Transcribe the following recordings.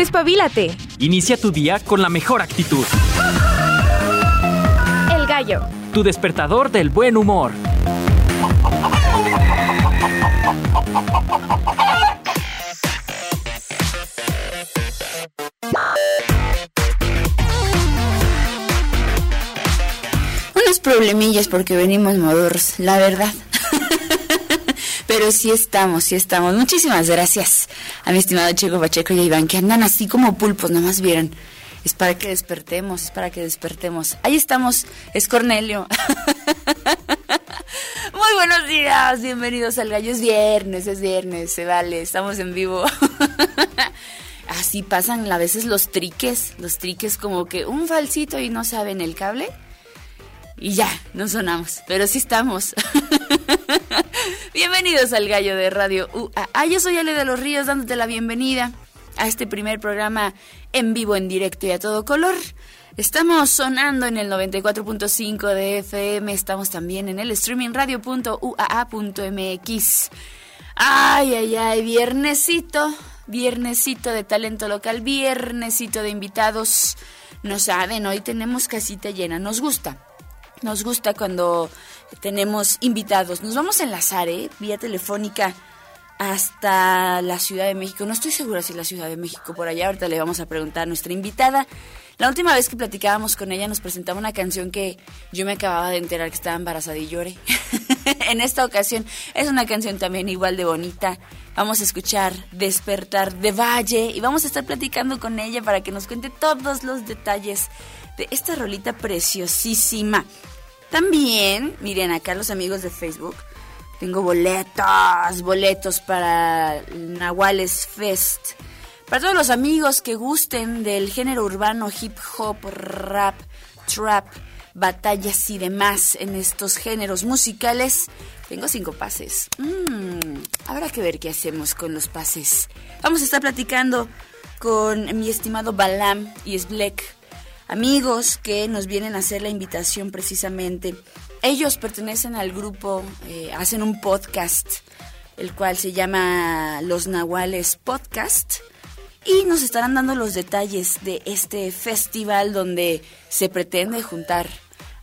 Despabilate. Inicia tu día con la mejor actitud. El gallo. Tu despertador del buen humor. Unos problemillas porque venimos modos, la verdad. Pero sí estamos, sí estamos. Muchísimas gracias a mi estimado Chico Pacheco y a Iván, que andan así como pulpos, nomás vieron. Es para que despertemos, es para que despertemos. Ahí estamos, es Cornelio. Muy buenos días, bienvenidos al gallo. Es viernes, es viernes, se vale, estamos en vivo. Así pasan a veces los triques, los triques como que un falsito y no saben el cable. Y ya, no sonamos, pero sí estamos. Bienvenidos al Gallo de Radio UAA. Yo soy Ale de los Ríos dándote la bienvenida a este primer programa en vivo, en directo y a todo color. Estamos sonando en el 94.5 de FM, estamos también en el streaming radio.uaa.mx. Ay, ay, ay, viernesito, viernesito de talento local, viernesito de invitados. No saben, hoy tenemos casita llena, nos gusta. Nos gusta cuando tenemos invitados. Nos vamos a enlazar, ¿eh? Vía telefónica hasta la Ciudad de México. No estoy segura si la Ciudad de México por allá. Ahorita le vamos a preguntar a nuestra invitada. La última vez que platicábamos con ella nos presentaba una canción que yo me acababa de enterar que estaba embarazada y lloré. en esta ocasión es una canción también igual de bonita. Vamos a escuchar Despertar de Valle y vamos a estar platicando con ella para que nos cuente todos los detalles de esta rolita preciosísima. También, miren acá los amigos de Facebook, tengo boletos, boletos para Nahuales Fest. Para todos los amigos que gusten del género urbano, hip hop, rap, trap, batallas y demás en estos géneros musicales, tengo cinco pases. Mm, habrá que ver qué hacemos con los pases. Vamos a estar platicando con mi estimado Balam y Sblek amigos que nos vienen a hacer la invitación precisamente. Ellos pertenecen al grupo, eh, hacen un podcast, el cual se llama Los Nahuales Podcast. Y nos estarán dando los detalles de este festival donde se pretende juntar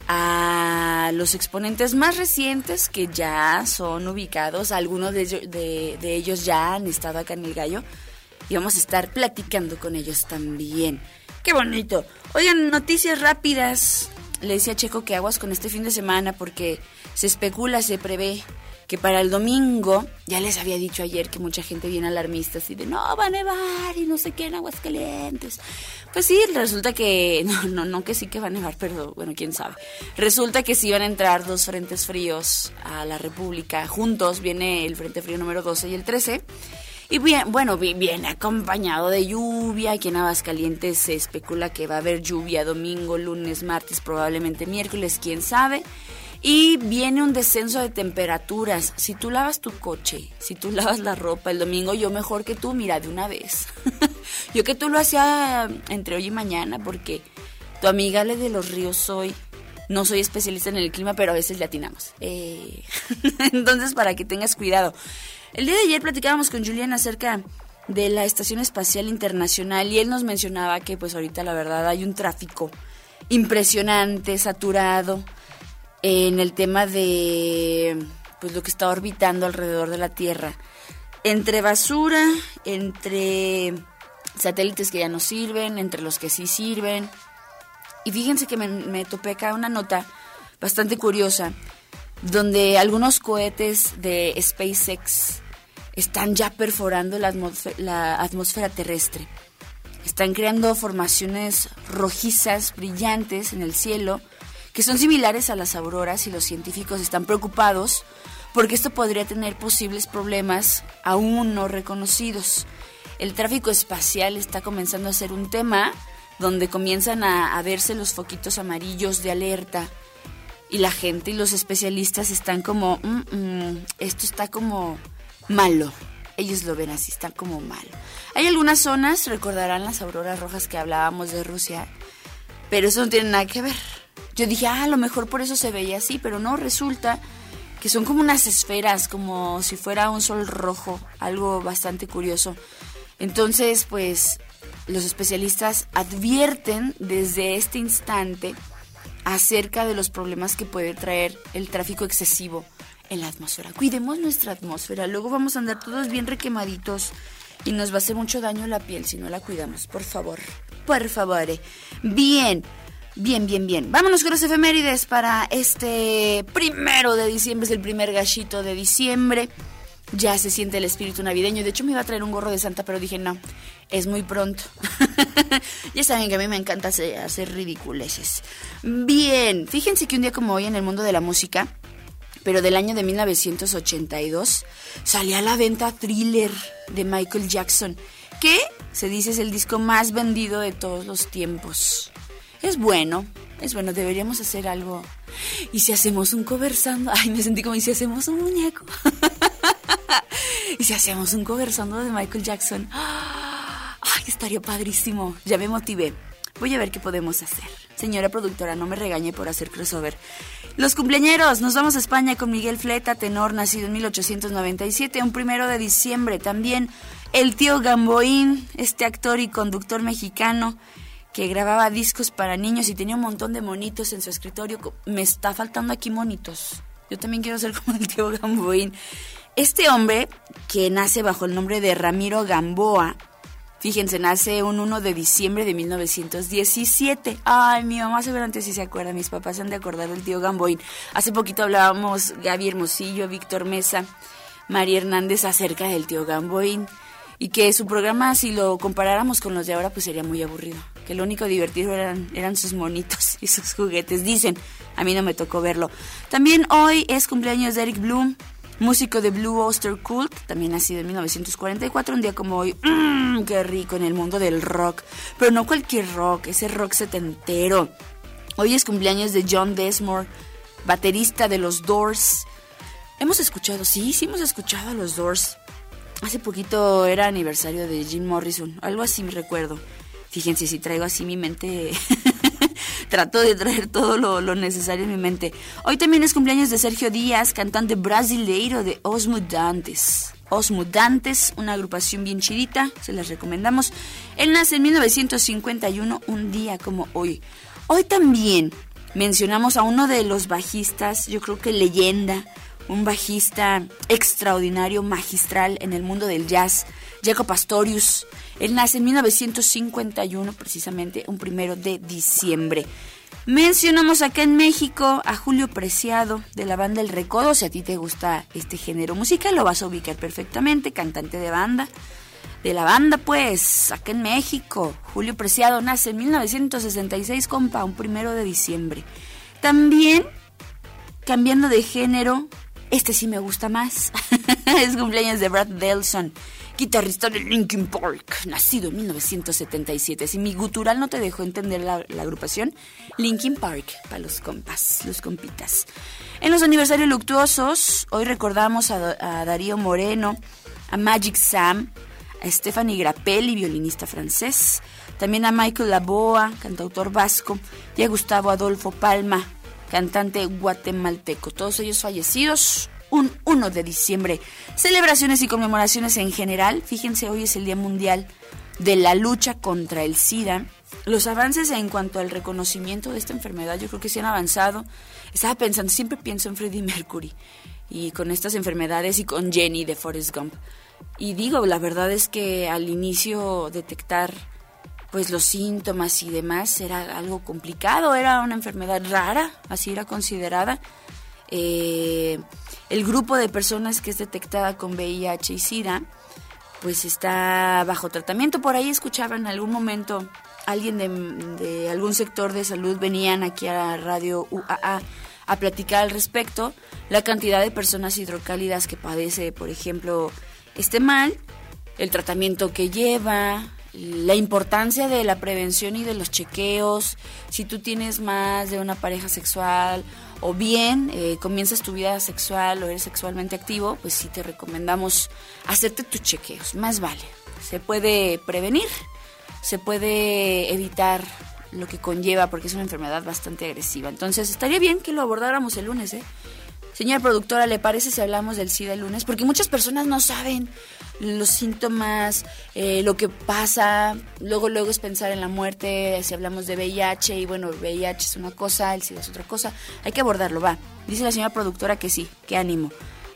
a los exponentes más recientes que ya son ubicados, algunos de de ellos ya han estado acá en el gallo y vamos a estar platicando con ellos también. Qué bonito. Oigan, noticias rápidas. Le decía a Checo que aguas con este fin de semana porque se especula, se prevé que para el domingo, ya les había dicho ayer que mucha gente viene alarmista así de no, va a nevar y no sé qué en Aguascalientes. Pues sí, resulta que, no, no, no que sí que va a nevar, pero bueno, quién sabe. Resulta que sí van a entrar dos frentes fríos a la República juntos, viene el frente frío número 12 y el 13. Y bien, bueno, viene acompañado de lluvia. Aquí en Aguascalientes se especula que va a haber lluvia domingo, lunes, martes, probablemente miércoles, quién sabe. Y viene un descenso de temperaturas. Si tú lavas tu coche, si tú lavas la ropa el domingo, yo mejor que tú, mira, de una vez. yo que tú lo hacía entre hoy y mañana, porque tu amiga Le de los Ríos soy. No soy especialista en el clima, pero a veces le atinamos. Eh, entonces, para que tengas cuidado. El día de ayer platicábamos con Julián acerca de la Estación Espacial Internacional y él nos mencionaba que pues ahorita la verdad hay un tráfico impresionante, saturado en el tema de pues lo que está orbitando alrededor de la Tierra. Entre basura, entre satélites que ya no sirven, entre los que sí sirven. Y fíjense que me, me topé acá una nota bastante curiosa donde algunos cohetes de SpaceX están ya perforando la atmósfera, terrestre. Están creando formaciones rojizas, brillantes en el cielo, que son similares a las auroras y los científicos están preocupados porque esto podría tener posibles problemas aún no reconocidos. El tráfico espacial está comenzando a ser un tema donde comienzan a, a verse los foquitos amarillos de alerta y la gente y los especialistas están como, mm, mm, esto está como malo. Ellos lo ven así, está como malo. Hay algunas zonas, recordarán las auroras rojas que hablábamos de Rusia, pero eso no tiene nada que ver. Yo dije, ah, a lo mejor por eso se veía así, pero no, resulta que son como unas esferas, como si fuera un sol rojo, algo bastante curioso. Entonces, pues, los especialistas advierten desde este instante acerca de los problemas que puede traer el tráfico excesivo en la atmósfera. Cuidemos nuestra atmósfera, luego vamos a andar todos bien requemaditos y nos va a hacer mucho daño la piel si no la cuidamos, por favor. Por favor. Bien. Bien, bien, bien. Vámonos con los efemérides para este primero de diciembre, es el primer gallito de diciembre. Ya se siente el espíritu navideño. De hecho, me iba a traer un gorro de Santa, pero dije, no, es muy pronto. ya saben que a mí me encanta hacer, ridiculeces. Bien, fíjense que un día como hoy en el mundo de la música, pero del año de 1982, salía a la venta Thriller de Michael Jackson, que se dice es el disco más vendido de todos los tiempos. Es bueno, es bueno, deberíamos hacer algo. ¿Y si hacemos un conversando? Ay, me sentí como, ¿y si hacemos un muñeco? ¿Y si hacemos un conversando de Michael Jackson? Ay, estaría padrísimo. Ya me motivé. Voy a ver qué podemos hacer. Señora productora, no me regañe por hacer crossover. Los cumpleañeros, nos vamos a España con Miguel Fleta, tenor, nacido en 1897, un primero de diciembre. También el tío Gamboín, este actor y conductor mexicano que grababa discos para niños y tenía un montón de monitos en su escritorio. Me está faltando aquí monitos. Yo también quiero ser como el tío Gamboín. Este hombre, que nace bajo el nombre de Ramiro Gamboa, Fíjense, nace un 1 de diciembre de 1917. Ay, mi mamá seguramente sí se acuerda, mis papás se han de acordar del tío Gamboín. Hace poquito hablábamos Gaby Hermosillo, Víctor Mesa, María Hernández acerca del tío Gamboín. Y que su programa, si lo comparáramos con los de ahora, pues sería muy aburrido. Que lo único divertido eran, eran sus monitos y sus juguetes. Dicen, a mí no me tocó verlo. También hoy es cumpleaños de Eric Bloom músico de Blue Oyster Cult, también nacido en 1944, un día como hoy, mmm, qué rico en el mundo del rock, pero no cualquier rock, ese rock setentero. Hoy es cumpleaños de John Desmore, baterista de los Doors. Hemos escuchado, sí, sí hemos escuchado a los Doors. Hace poquito era aniversario de Jim Morrison, algo así me recuerdo. Fíjense si traigo así mi mente trato de traer todo lo, necesario en mi mente. Hoy también es cumpleaños de Sergio Díaz, cantante brasileiro de Os Mudantes. Os Mudantes, una agrupación bien chidita, se las recomendamos. Él nace en 1951, un día como hoy. Hoy también mencionamos a uno de los bajistas, yo creo que leyenda, un bajista extraordinario, magistral en el mundo del jazz, Jacob Pastorius. Él nace en 1951, precisamente un primero de diciembre. Mencionamos acá en México a Julio Preciado de la banda El Recodo. Si a ti te gusta este género musical, lo vas a ubicar perfectamente, cantante de banda. De la banda, pues, acá en México. Julio Preciado nace en 1966, compa, un primero de diciembre. También, cambiando de género, este sí me gusta más. es cumpleaños de Brad Delson guitarrista de Linkin Park, nacido en 1977. Si mi gutural no te dejó entender la, agrupación, Linkin Park, para los compas, los compitas. En los aniversarios luctuosos, hoy recordamos a, Darío Moreno, a Magic Sam, a Stephanie Grappelli, violinista francés, también a Michael Laboa, cantautor vasco, y a Gustavo Adolfo Palma, cantante guatemalteco. Todos ellos fallecidos un 1 de diciembre. Celebraciones y conmemoraciones en general. Fíjense, hoy es el Día Mundial de la lucha contra el SIDA. Los avances en cuanto al reconocimiento de esta enfermedad, yo creo que sí han avanzado. Estaba pensando, siempre pienso en Freddie Mercury y con estas enfermedades y con Jenny de Forrest Gump. Y digo, la verdad es que al inicio detectar pues los síntomas y demás era algo complicado, era una enfermedad rara, así era considerada. Eh, el grupo de personas que es detectada con VIH y SIDA, pues está bajo tratamiento. Por ahí escuchaba en algún momento alguien de, algún sector de salud venían aquí a Radio UAA a platicar al respecto la cantidad de personas hidrocálidas que padece, por ejemplo, este mal, el tratamiento que lleva, la importancia de la prevención y de los chequeos, si tú tienes más de una pareja sexual o bien eh, comienzas tu vida sexual o eres sexualmente activo, pues sí te recomendamos hacerte tus chequeos, más vale. Se puede prevenir, se puede evitar lo que conlleva porque es una enfermedad bastante agresiva. Entonces estaría bien que lo abordáramos el lunes, ¿eh? Señora productora, ¿le parece si hablamos del SIDA el lunes? Porque muchas personas no saben los síntomas, eh, lo que pasa. Luego, luego es pensar en la muerte, si hablamos de VIH, y bueno, VIH es una cosa, el SIDA es otra cosa. Hay que abordarlo, va. Dice la señora productora que sí, que ánimo.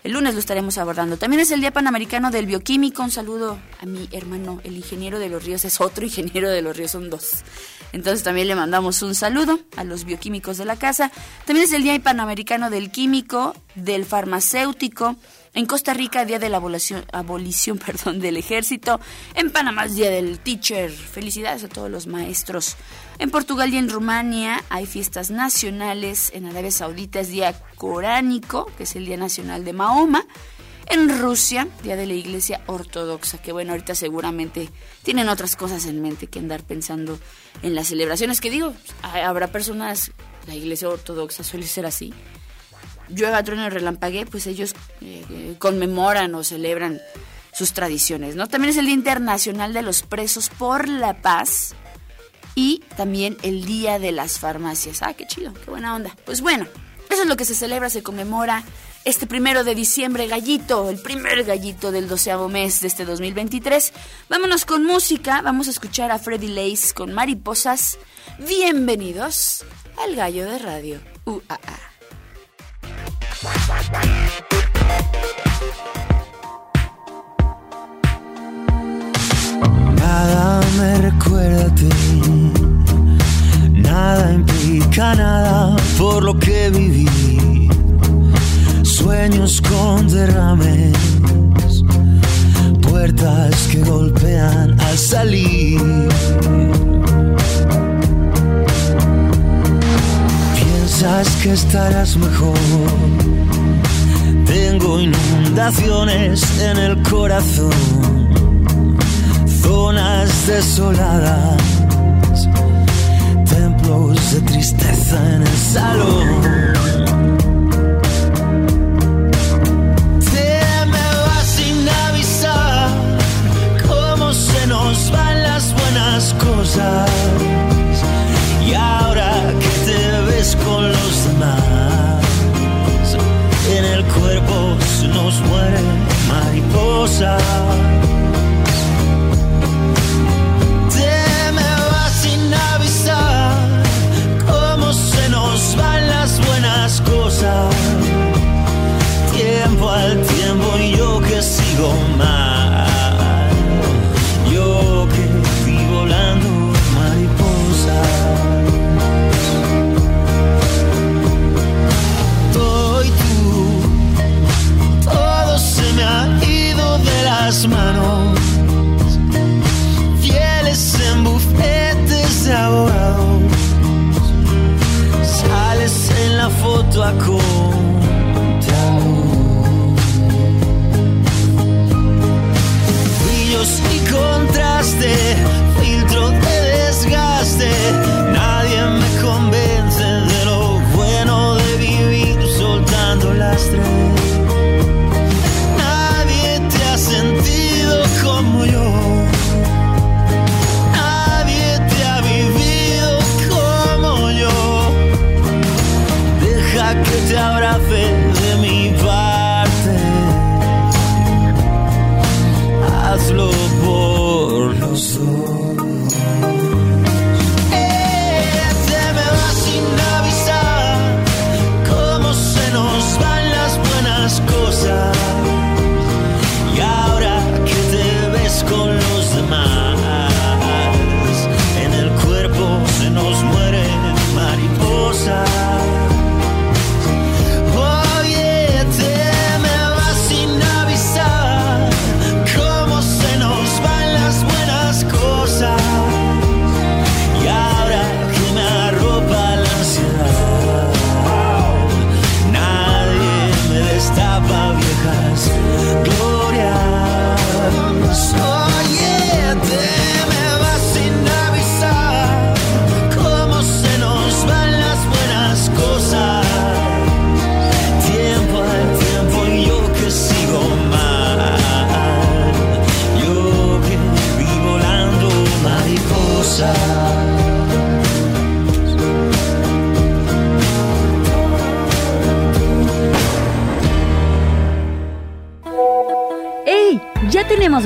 El lunes lo estaremos abordando. También es el Día Panamericano del Bioquímico. Un saludo a mi hermano, el ingeniero de los ríos. Es otro ingeniero de los ríos, son dos. Entonces también le mandamos un saludo a los bioquímicos de la casa. También es el Día Panamericano del Químico, del Farmacéutico. En Costa Rica, Día de la Abolición, abolición perdón, del Ejército. En Panamá, Día del Teacher. Felicidades a todos los maestros. En Portugal y en Rumania hay fiestas nacionales. En Arabia Saudita es Día Coránico, que es el Día Nacional de Mahoma. En Rusia, Día de la Iglesia Ortodoxa, que bueno, ahorita seguramente tienen otras cosas en mente que andar pensando en las celebraciones. Que digo, habrá personas, la Iglesia Ortodoxa suele ser así. Llueva, trueno relampague, pues ellos eh, conmemoran o celebran sus tradiciones, ¿no? También es el Día Internacional de los Presos por la Paz, y también el Día de las Farmacias. Ah, qué chido, qué buena onda. Pues bueno, eso es lo que se celebra, se conmemora este primero de diciembre, gallito, el primer gallito del doceavo mes de este 2023. Vámonos con música, vamos a escuchar a Freddy Lace con Mariposas. Bienvenidos al Gallo de Radio UAA. Nada me recuerda a ti, nada implica nada por lo que viví. Sueños con derrames, puertas que golpean al salir. Piensas que estarás mejor. Tengo inundaciones en el corazón zonas desoladas, templos de tristeza en el salón. Buenas cosas. Y ahora que te ves con los demás, en el cuerpo se nos mueren mariposas. Tiempo al tiempo y yo que sigo mal. cool.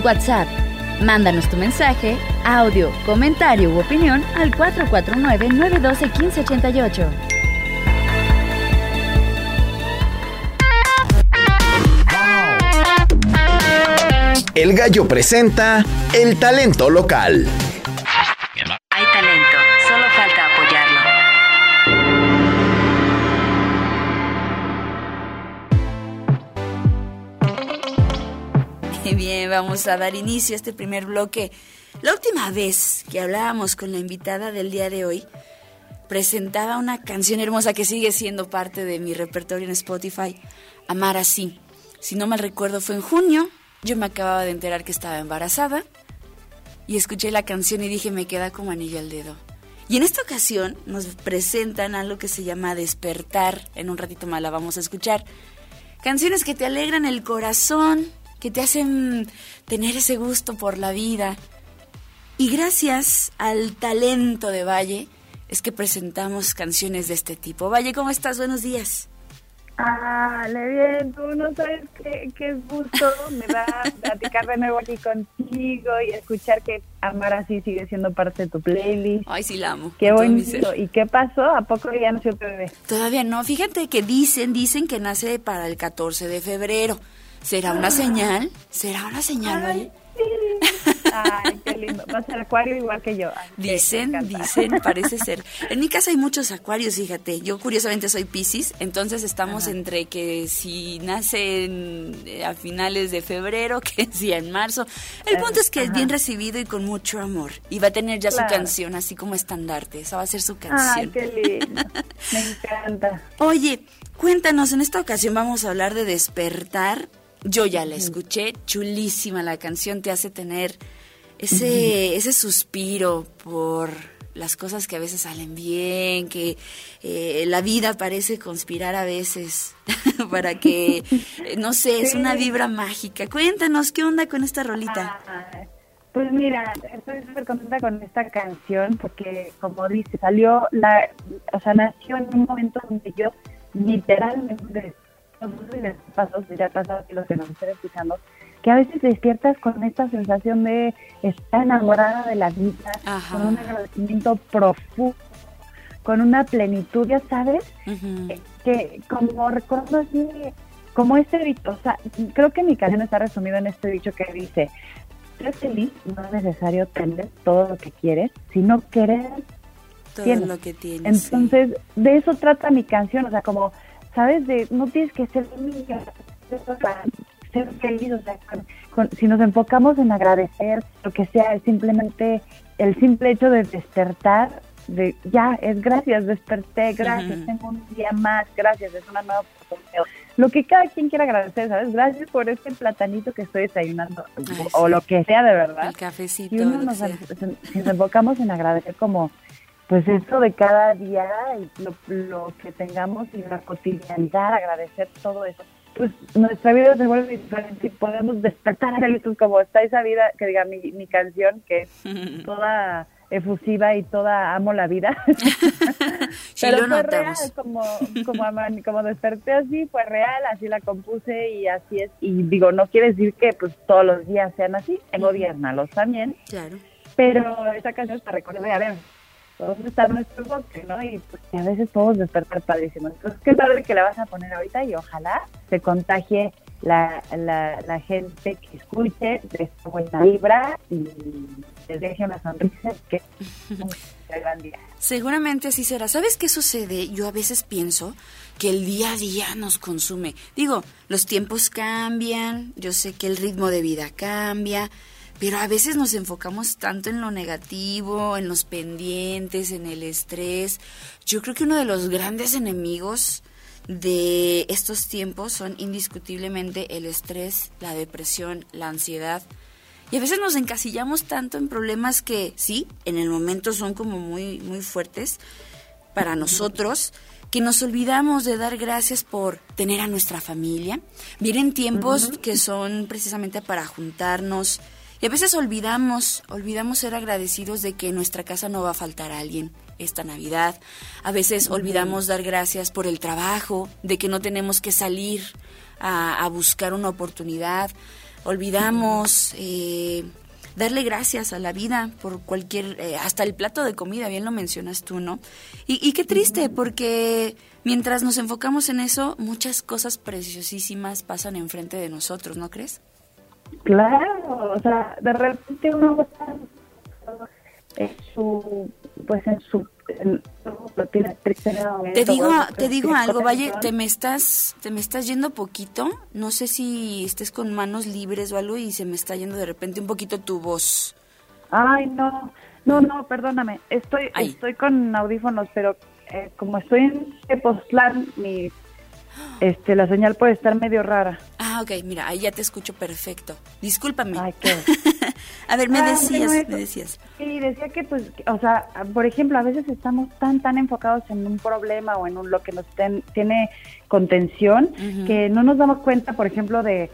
WhatsApp. Mándanos tu mensaje, audio, comentario u opinión al 449-912-1588. El Gallo presenta el talento local. Vamos a dar inicio a este primer bloque. La última vez que hablábamos con la invitada del día de hoy, presentaba una canción hermosa que sigue siendo parte de mi repertorio en Spotify, Amar así. Si no mal recuerdo fue en junio, yo me acababa de enterar que estaba embarazada y escuché la canción y dije me queda como anillo al dedo. Y en esta ocasión nos presentan algo que se llama Despertar, en un ratito más la vamos a escuchar. Canciones que te alegran el corazón, que te hacen tener ese gusto por la vida. Y gracias al talento de Valle es que presentamos canciones de este tipo. Valle, ¿cómo estás? Buenos días. Ah, le bien, tú no sabes qué, qué gusto me da platicar de nuevo aquí contigo y escuchar que Amar así sigue siendo parte de tu playlist. Ay, sí, la amo. Qué bonito. ¿Y qué pasó? ¿A poco ya nació tu bebé? Todavía no. Fíjate que dicen, dicen que nace para el 14 de febrero. ¿Será una señal? ¿Será una señal, Valle? Ay, qué lindo. Va a ser acuario igual que yo. Ay, Dicen, dicen, parece ser. En mi casa hay muchos acuarios, fíjate. Yo curiosamente soy Piscis, entonces estamos entre que si nacen eh, a finales de febrero, que si en marzo. El punto es que es bien recibido y con mucho amor. Y va a tener ya Claro. su canción, así como estandarte. Esa va a ser su Ay, canción. qué lindo. Me encanta. Oye, cuéntanos, en esta ocasión vamos a hablar de despertar. Yo ya la escuché, chulísima la canción, te hace tener ese, ese suspiro por las cosas que a veces salen bien, que eh, la vida parece conspirar a veces para que, eh, no sé, es una vibra mágica. Cuéntanos, ¿qué onda con esta rolita? Ay, Pues mira, estoy súper contenta con esta canción porque, como dice, salió, la, o sea, nació en un momento donde yo literalmente, pasó, si ya pasado que los que nos estén escuchando, que a veces despiertas con esta sensación de estar enamorada de la vida, Ajá. con un agradecimiento profundo, con una plenitud, ya sabes, Ujú. que como recuerdo así, como este dicho, o sea, creo que mi canción está resumido en este dicho que dice, ser feliz no es necesario tener todo lo que quieres, sino querer. Todo tienes. lo que tienes. sí. Entonces, de eso trata mi canción, o sea, como, ¿sabes? De no tienes que ser para ser feliz, o sea, con- si nos enfocamos en agradecer lo que sea, es simplemente el simple hecho de despertar, de ya, es gracias, desperté, gracias, tengo un día más, gracias, es una nueva oportunidad. Lo que cada quien quiera agradecer, ¿sabes? Gracias por este platanito que estoy desayunando, Ay, o sí. lo que sea de verdad. El cafecito. Uno nos, si nos enfocamos en agradecer como pues esto de cada día y lo, lo que tengamos y la cotidianidad, agradecer todo eso, pues nuestra vida se vuelve diferente y podemos despertar felices como está esa vida, que diga mi, mi canción, que es toda efusiva y toda amo la vida. Pero fue notamos. real, como, como, como desperté así, fue real, así la compuse y así es. Y digo, no quiere decir que pues todos los días sean así, tengo días malos también, Claro. pero esa canción es para recordar, a ver, ¿dónde está nuestro bosque, no? Y pues que a veces podemos despertar padrísimo. Entonces, qué padre que la vas a poner ahorita y ojalá se contagie la, la, la gente que escuche de esta buena vibra y les deje una sonrisa que es un gran día. Seguramente así será. ¿Sabes qué sucede? Yo a veces pienso que el día a día nos consume. Digo, los tiempos cambian, yo sé que el ritmo de vida cambia, pero a veces nos enfocamos tanto en lo negativo, en los pendientes, en el estrés. Yo creo que uno de los grandes enemigos de estos tiempos son indiscutiblemente el estrés, la depresión, la ansiedad. Y a veces nos encasillamos tanto en problemas que sí, en el momento son como muy muy fuertes para nosotros que nos olvidamos de dar gracias por tener a nuestra familia. Vienen tiempos que son precisamente para juntarnos y a veces olvidamos, olvidamos ser agradecidos de que en nuestra casa no va a faltar alguien esta Navidad. A veces olvidamos dar gracias por el trabajo, de que no tenemos que salir a, a buscar una oportunidad. olvidamos eh, darle gracias a la vida por cualquier, eh, hasta el plato de comida, bien lo mencionas tú, ¿no? Y, y qué triste, porque mientras nos enfocamos en eso, muchas cosas preciosísimas pasan enfrente de nosotros, ¿no crees? Claro, o sea, de repente uno está en su, pues en su, Te digo, te digo tiene algo, Valle, te me estás, te me estás yendo poquito. No sé si estés con manos libres o algo y se me está yendo de repente un poquito tu voz. Ay, no, no, no, perdóname, estoy, estoy con audífonos, pero eh, como estoy en Tepoztlán, mi, este, la señal puede estar medio rara. Ah, ok, mira, ahí ya te escucho perfecto. Discúlpame. Ay, qué. A ver, me Ah, decías, bueno, me decías. Sí, decía que, pues, o sea, por ejemplo, a veces estamos tan, tan enfocados en un problema o en un, lo que nos ten- tiene contención Ujú. que no nos damos cuenta, por ejemplo, de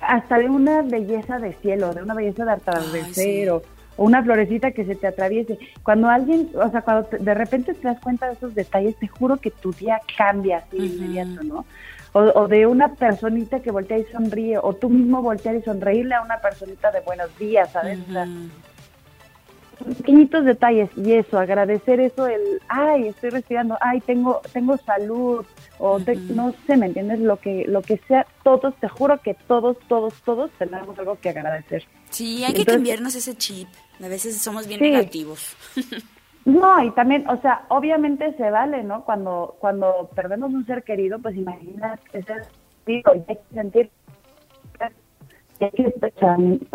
hasta de una belleza de cielo, de una belleza de atardecer sí. o, o una florecita que se te atraviese. Cuando alguien, o sea, cuando te- de repente te das cuenta de esos detalles, te juro que tu día cambia así de inmediato, ¿no? O, o de una personita que voltea y sonríe, o tú mismo voltear y sonreírle a una personita de buenos días, ¿sabes? O sea, Ujú. pequeñitos detalles y eso, agradecer eso, el, ay, estoy respirando, ay, tengo, tengo salud, o te- no sé, ¿me entiendes? Lo que, lo que sea, todos, te juro que todos, todos, todos tenemos algo que agradecer. Sí, hay que cambiarnos ese chip. A veces somos bien Sí. negativos. No, y también, o sea, obviamente se vale, ¿no? Cuando, cuando perdemos un ser querido, pues imagina ese y hay que sentir, hay que,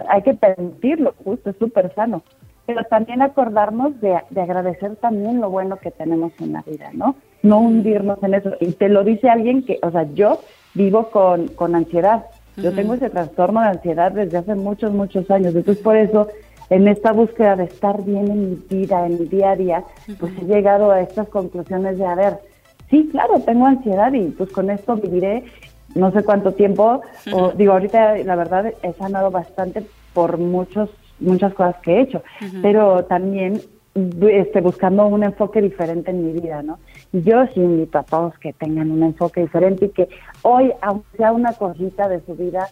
hay que permitirlo, justo, es súper sano. Pero también acordarnos de, de agradecer también lo bueno que tenemos en la vida, ¿no? No hundirnos en eso. Y te lo dice alguien que, o sea, yo vivo con, con ansiedad. Yo tengo ese trastorno de ansiedad desde hace muchos, muchos años. Entonces, por eso, en esta búsqueda de estar bien en mi vida, en mi día a día, pues he llegado a estas conclusiones de, a ver, sí, claro, tengo ansiedad y pues con esto viviré no sé cuánto tiempo. O digo, ahorita la verdad he sanado bastante por muchos muchas cosas que he hecho, pero también este, buscando un enfoque diferente en mi vida, ¿no? Yo sí invito a todos que tengan un enfoque diferente y que hoy, aunque sea una cosita de su vida,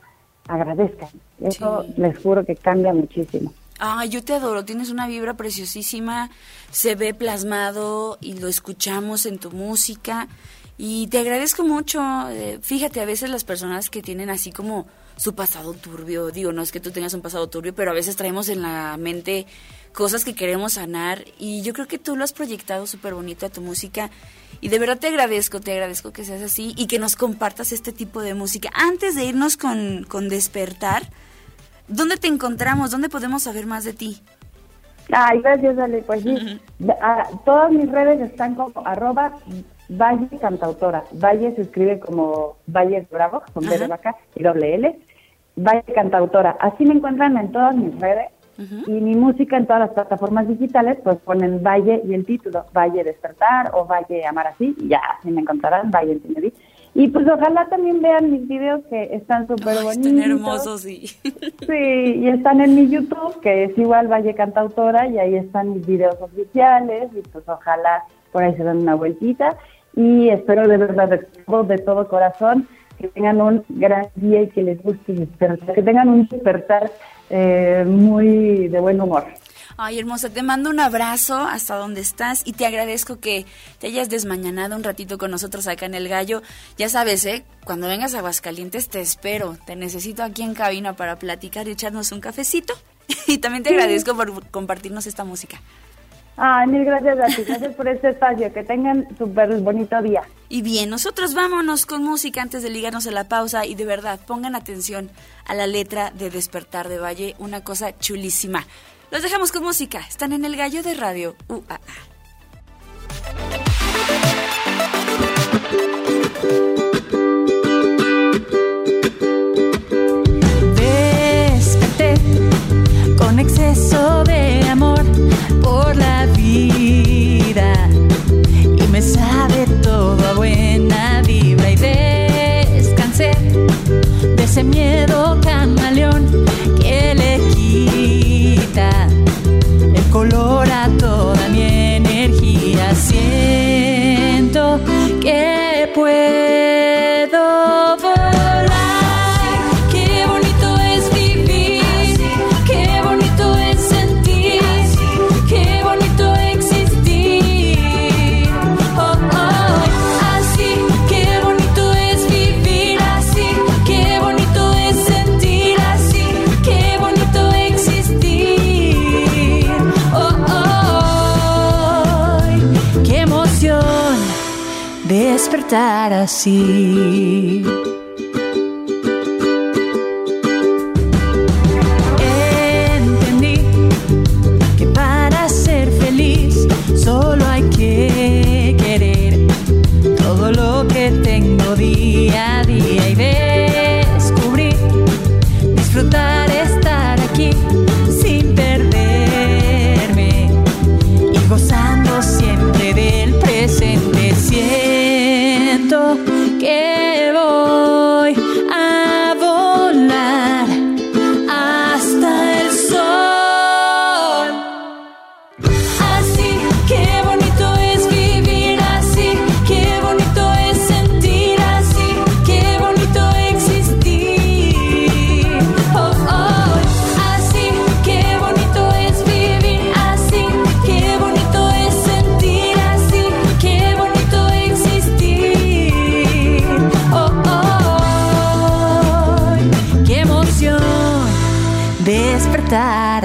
agradezcan. Eso Sí. les juro que cambia muchísimo. Ay, yo te adoro, tienes una vibra preciosísima, se ve plasmado y lo escuchamos en tu música y te agradezco mucho. eh, fíjate, a veces las personas que tienen así como su pasado turbio, digo, no es que tú tengas un pasado turbio, pero a veces traemos en la mente cosas que queremos sanar y yo creo que tú lo has proyectado súper bonito a tu música y de verdad te agradezco, te agradezco que seas así y que nos compartas este tipo de música. Antes de irnos con, con Despertar, ¿Dónde te encontramos? ¿Dónde podemos saber más de ti? Ay, gracias, Ale. Pues sí, todas mis redes están como arroba Valle Cantautora. Valle se escribe como Valle Bravo, con B de Ajá. vaca y doble L. Valle Cantautora. Así me encuentran en todas mis redes. Y mi música en todas las plataformas digitales, pues ponen Valle y el título, Valle Despertar o Valle Amar Así, y ya, así me encontrarán, Valle en Tinerí. Y pues ojalá también vean mis videos que están súper bonitos. están hermosos, sí. Sí, y están en mi YouTube, que es igual Valle Cantautora, y ahí están mis videos oficiales, y pues ojalá por ahí se den una vueltita. Y espero de verdad, de todo, de todo corazón, que tengan un gran día y que les guste despertar, que tengan un despertar eh, muy de buen humor. Ay, hermosa, te mando un abrazo hasta donde estás y te agradezco que te hayas desmañanado un ratito con nosotros acá en El Gallo. Ya sabes, ¿eh? Cuando vengas a Aguascalientes te espero. Te necesito aquí en cabina para platicar y echarnos un cafecito. Y también te agradezco por compartirnos esta música. Ay, mil gracias a ti, gracias por este espacio, que tengan súper bonito día. Y bien, nosotros vámonos con música antes de ligarnos a la pausa y de verdad pongan atención a la letra de Despertar de Valle, una cosa chulísima. Los dejamos con música, están en el gallo de radio UAA. Así.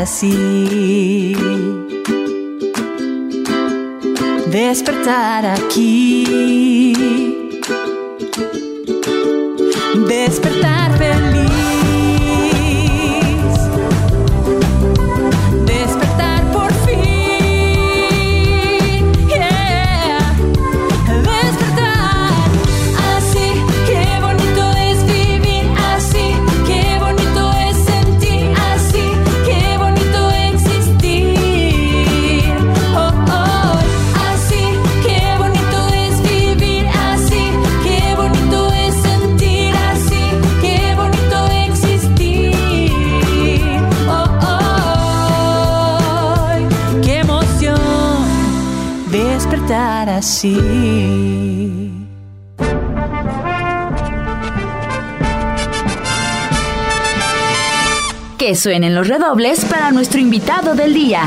Así. Despertar aquí, Que suenen los redobles para nuestro invitado del día.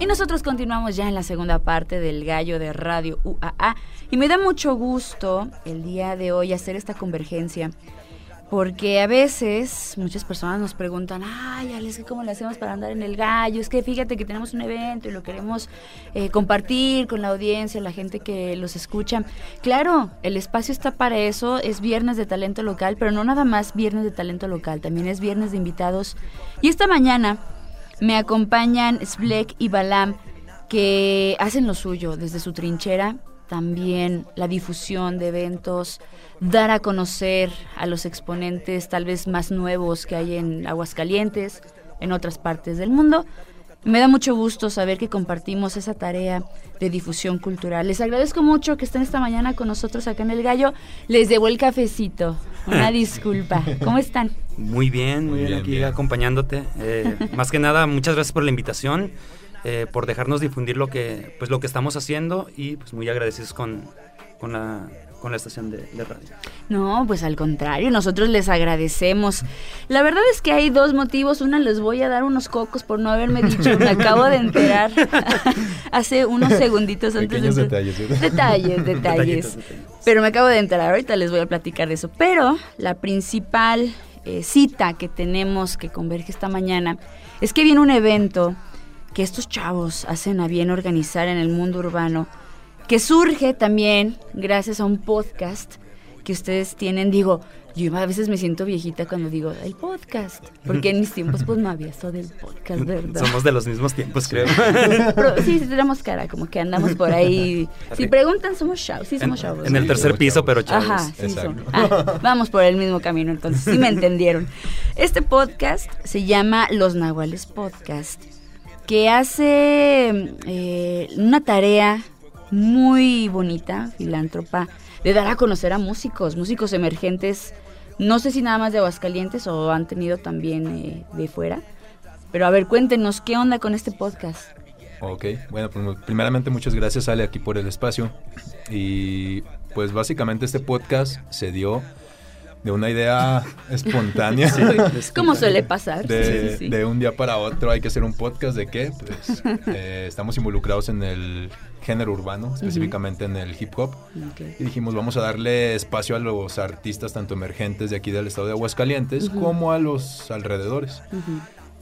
Y nosotros continuamos ya en la segunda parte del gallo de Radio UAA. Y me da mucho gusto el día de hoy hacer esta convergencia. Porque a veces muchas personas nos preguntan, ay, Alex, ¿cómo le hacemos para andar en el gallo? Es que fíjate que tenemos un evento y lo queremos eh, compartir con la audiencia, la gente que los escucha. Claro, el espacio está para eso, es viernes de talento local, pero no nada más viernes de talento local, también es viernes de invitados. Y esta mañana me acompañan Sblek y Balam, que hacen lo suyo desde su trinchera, también la difusión de eventos, dar a conocer a los exponentes tal vez más nuevos que hay en Aguascalientes, en otras partes del mundo. Me da mucho gusto saber que compartimos esa tarea de difusión cultural. Les agradezco mucho que estén esta mañana con nosotros acá en El Gallo. Les debo el cafecito. Una disculpa. ¿Cómo están? Muy bien, muy bien, aquí acompañándote. Eh, más que nada, muchas gracias por la invitación, eh, por dejarnos difundir lo que, pues, lo que estamos haciendo y pues muy agradecidos con, con, la, con la estación de, de radio. No, pues al contrario, nosotros les agradecemos. La verdad es que hay dos motivos. Una, les voy a dar unos cocos por no haberme dicho. Me acabo de enterar hace unos segunditos antes Pequeños de... detalles, ¿sí? Detalles, detalles. Detalles. Pero me acabo de enterar, ahorita les voy a platicar de eso. Pero la principal eh, cita que tenemos que converge esta mañana es que viene un evento que estos chavos hacen a bien organizar en el mundo urbano, que surge también gracias a un podcast que ustedes tienen. Digo, yo a veces me siento viejita cuando digo el podcast, porque en mis tiempos pues no había eso del podcast, ¿verdad? Somos de los mismos tiempos, creo. Pero sí, sí tenemos cara, como que andamos por ahí. Si preguntan, somos chavos, sí En, somos chavos. en el tercer piso, pero chavos. Ajá, sí son. Ah, vamos por el mismo camino, entonces sí me entendieron. Este podcast se llama Los Nahuales Podcast, que hace eh, una tarea muy bonita, filántropa, de dar a conocer a músicos, músicos emergentes, no sé si nada más de Aguascalientes o han tenido también eh, de fuera. Pero a ver, cuéntenos, ¿qué onda con este podcast? Ok, bueno, pues primeramente muchas gracias Ale aquí por el espacio. Y pues básicamente este podcast se dio de una idea espontánea. Como suele pasar. De, Sí, sí, sí. de un día para otro hay que hacer un podcast de qué? Pues eh, estamos involucrados en el género urbano, específicamente en el hip hop. Y dijimos, vamos a darle espacio a los artistas, tanto emergentes de aquí del estado de Aguascalientes, como a los alrededores.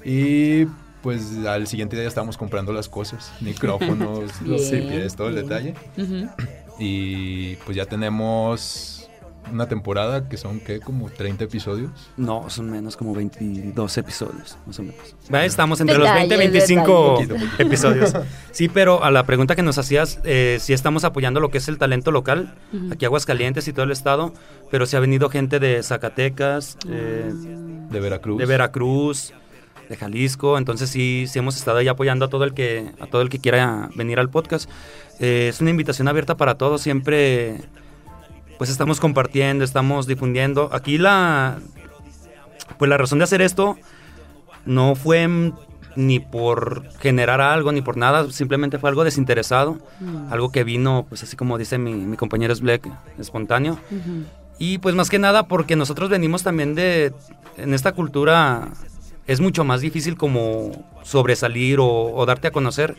Y pues al siguiente día ya estábamos comprando las cosas, micrófonos, los pies, todo el detalle. Y pues ya tenemos una temporada que son, ¿qué? Como 30 episodios. No, son menos como 22 episodios, más o menos. Estamos entre los Detalles, 20 y 25 detalles. episodios. Sí, pero a la pregunta que nos hacías, eh, sí estamos apoyando lo que es el talento local, aquí Aguascalientes y todo el estado, pero sí ha venido gente de Zacatecas, eh, De Veracruz. de Veracruz, de Jalisco, entonces sí, sí hemos estado ahí apoyando a todo el que, a todo el que quiera venir al podcast. Eh, es una invitación abierta para todos, siempre pues estamos compartiendo, estamos difundiendo. Aquí la pues la razón de hacer esto no fue mm, ni por generar algo ni por nada, simplemente fue algo desinteresado, algo que vino pues así como dice mi, mi compañero Black, espontáneo. Y pues más que nada porque nosotros venimos también de, en esta cultura es mucho más difícil como sobresalir o, o darte a conocer.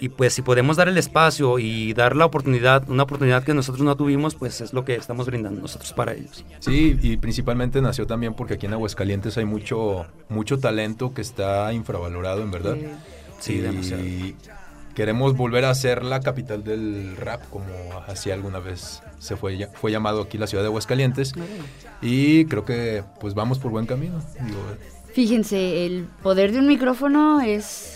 Y pues si podemos dar el espacio y dar la oportunidad, una oportunidad que nosotros no tuvimos, pues es lo que estamos brindando nosotros para ellos. Sí, y principalmente nació también porque aquí en Aguascalientes hay mucho, mucho talento que está infravalorado, en verdad. Sí, y demasiado. queremos volver a ser la capital del rap, como así alguna vez se fue, fue llamado aquí la ciudad de Aguascalientes. Y creo que pues vamos por buen camino. Digo, Fíjense, el poder de un micrófono es...